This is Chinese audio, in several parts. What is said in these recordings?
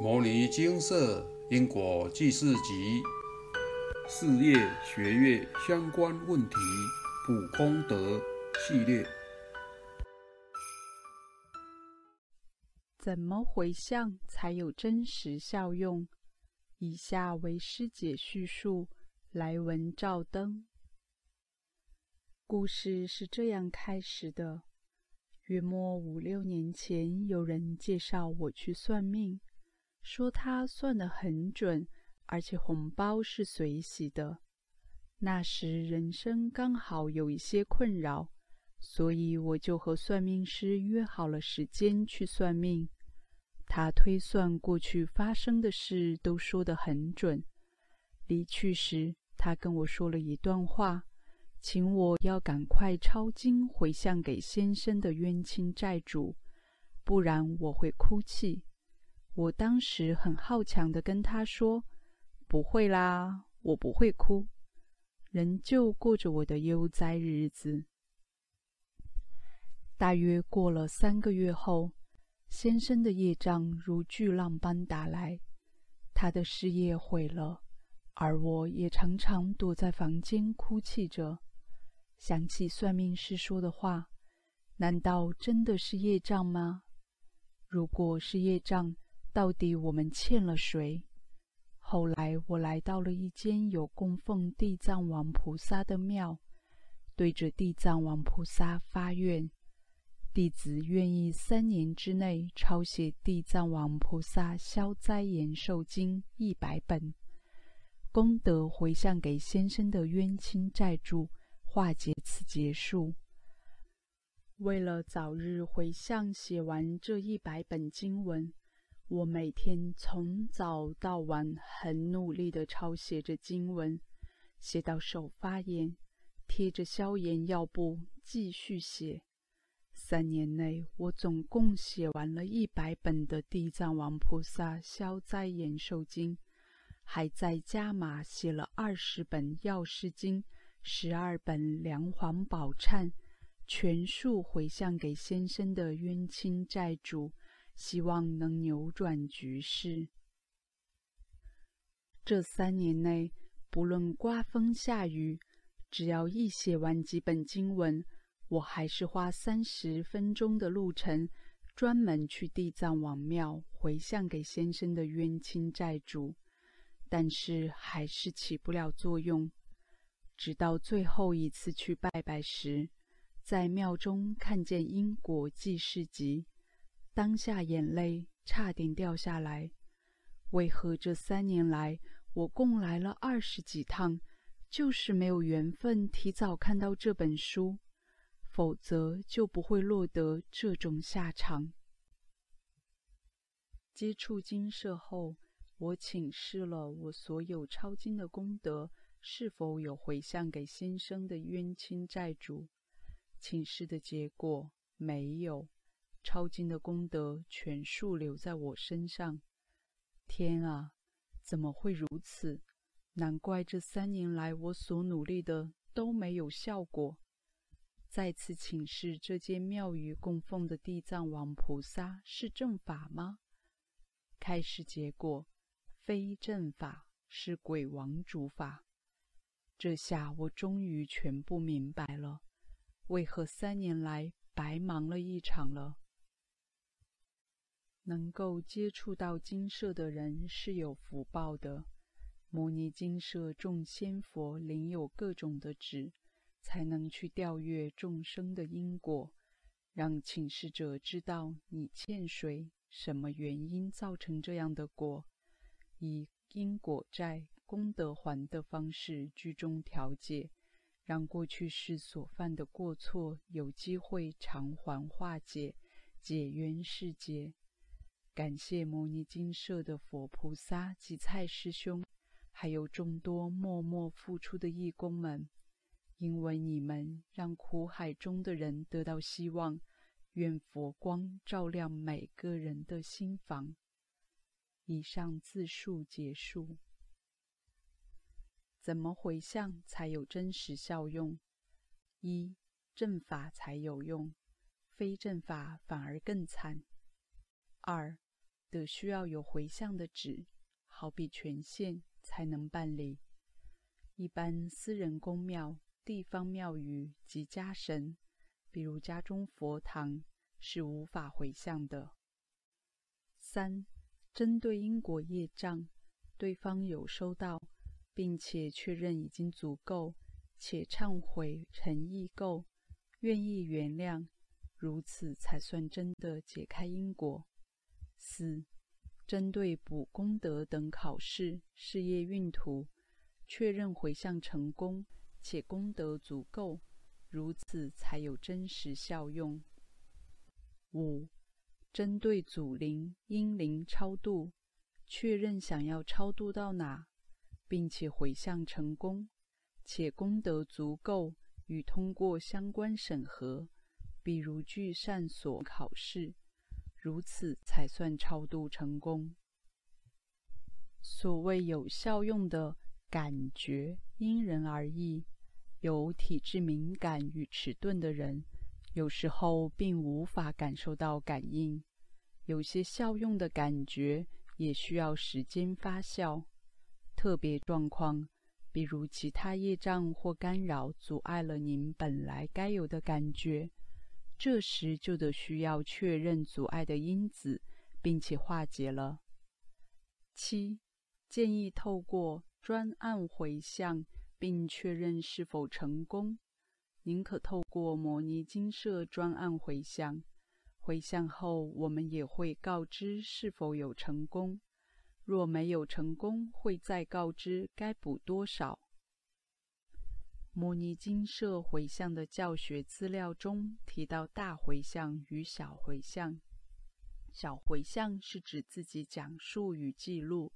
《摩尼金色因果记事集》事业学业相关问题补功德系列。怎么回向才有真实效用？以下为师姐叙述，来文照灯。故事是这样开始的：约莫五六年前，有人介绍我去算命。说他算得很准，而且红包是随喜的。那时人生刚好有一些困扰，所以我就和算命师约好了时间去算命。他推算过去发生的事都说得很准。离去时，他跟我说了一段话，请我要赶快抄经回向给先生的冤亲债主，不然我会哭泣。我当时很好强的跟他说：“不会啦，我不会哭。”仍旧过着我的悠哉日子。大约过了三个月后，先生的业障如巨浪般打来，他的事业毁了，而我也常常躲在房间哭泣着，想起算命师说的话：“难道真的是业障吗？如果是业障，”到底我们欠了谁？后来我来到了一间有供奉地藏王菩萨的庙，对着地藏王菩萨发愿：弟子愿意三年之内抄写《地藏王菩萨消灾延寿经》一百本，功德回向给先生的冤亲债主，化解此劫数。为了早日回向写完这一百本经文。我每天从早到晚很努力地抄写着经文，写到手发炎，贴着消炎药布继续写。三年内，我总共写完了一百本的《地藏王菩萨消灾延寿经》，还在加码写了二十本《药师经》，十二本《梁皇宝忏》，全数回向给先生的冤亲债主。希望能扭转局势。这三年内，不论刮风下雨，只要一写完几本经文，我还是花三十分钟的路程，专门去地藏王庙回向给先生的冤亲债主。但是还是起不了作用。直到最后一次去拜拜时，在庙中看见因果记事集。当下眼泪差点掉下来。为何这三年来我共来了二十几趟，就是没有缘分提早看到这本书？否则就不会落得这种下场。接触经社后，我请示了我所有抄经的功德是否有回向给先生的冤亲债主。请示的结果没有。抄经的功德全数留在我身上。天啊，怎么会如此？难怪这三年来我所努力的都没有效果。再次请示这间庙宇供奉的地藏王菩萨是正法吗？开始结果非正法，是鬼王主法。这下我终于全部明白了，为何三年来白忙了一场了。能够接触到金舍的人是有福报的。摩尼金舍众仙佛领有各种的旨，才能去调阅众生的因果，让请示者知道你欠谁，什么原因造成这样的果，以因果债、功德还的方式居中调解，让过去世所犯的过错有机会偿还化解，解冤释结。感谢摩尼金舍的佛菩萨及蔡师兄，还有众多默默付出的义工们，因为你们让苦海中的人得到希望。愿佛光照亮每个人的心房。以上自述结束。怎么回向才有真实效用？一正法才有用，非正法反而更惨。二得需要有回向的纸，好比权限才能办理。一般私人公庙、地方庙宇及家神，比如家中佛堂，是无法回向的。三、针对因果业障，对方有收到，并且确认已经足够，且忏悔诚意够，愿意原谅，如此才算真的解开因果。四、针对补功德等考试、事业运途。确认回向成功且功德足够，如此才有真实效用。五、针对祖灵、阴灵超度，确认想要超度到哪，并且回向成功，且功德足够与通过相关审核，比如聚善所考试，如此才算超度成功。所谓有效用的。感觉因人而异，有体质敏感与迟钝的人，有时候并无法感受到感应；有些效用的感觉也需要时间发酵。特别状况，比如其他业障或干扰阻碍了您本来该有的感觉，这时就得需要确认阻碍的因子，并且化解了。七，建议透过。专案回向，并确认是否成功。您可透过摩尼金舍专案回向，回向后我们也会告知是否有成功。若没有成功，会再告知该补多少。摩尼金舍回向的教学资料中提到大回向与小回向。小回向是指自己讲述与记录。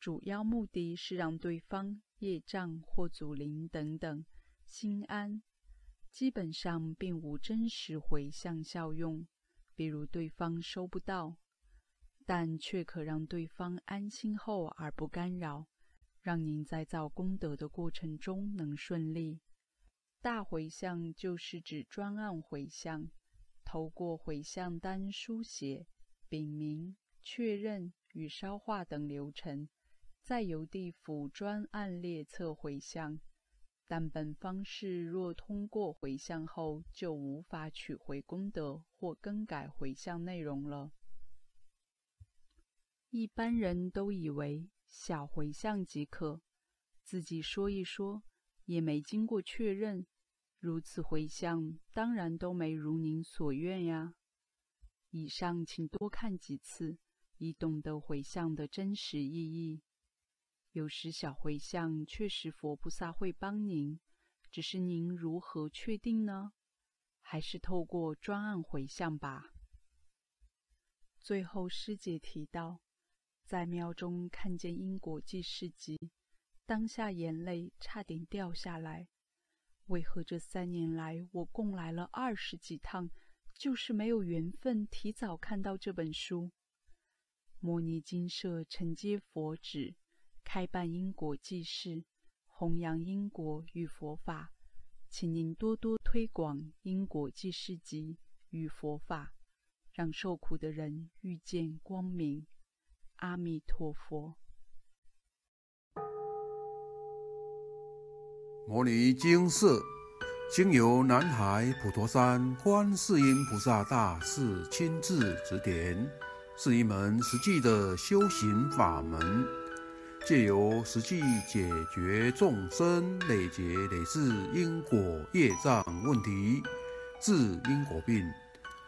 主要目的是让对方业障或祖灵等等心安，基本上并无真实回向效用。比如对方收不到，但却可让对方安心后而不干扰，让您在造功德的过程中能顺利。大回向就是指专案回向，透过回向单书写、禀明、确认与烧化等流程。再由地府专案列册回向，但本方式若通过回向后，就无法取回功德或更改回向内容了。一般人都以为小回向即可，自己说一说，也没经过确认，如此回向当然都没如您所愿呀。以上请多看几次，以懂得回向的真实意义。有时小回向确实佛菩萨会帮您，只是您如何确定呢？还是透过专案回向吧。最后师姐提到，在庙中看见因果记事集，当下眼泪差点掉下来。为何这三年来我供来了二十几趟，就是没有缘分提早看到这本书？摩尼金舍承接佛旨。开办因果记事，弘扬因果与佛法，请您多多推广因果记事集与佛法，让受苦的人遇见光明。阿弥陀佛。摩尼经舍经由南海普陀山观世音菩萨大士亲自指点，是一门实际的修行法门。借由实际解决众生累劫累世因果业障问题，治因果病，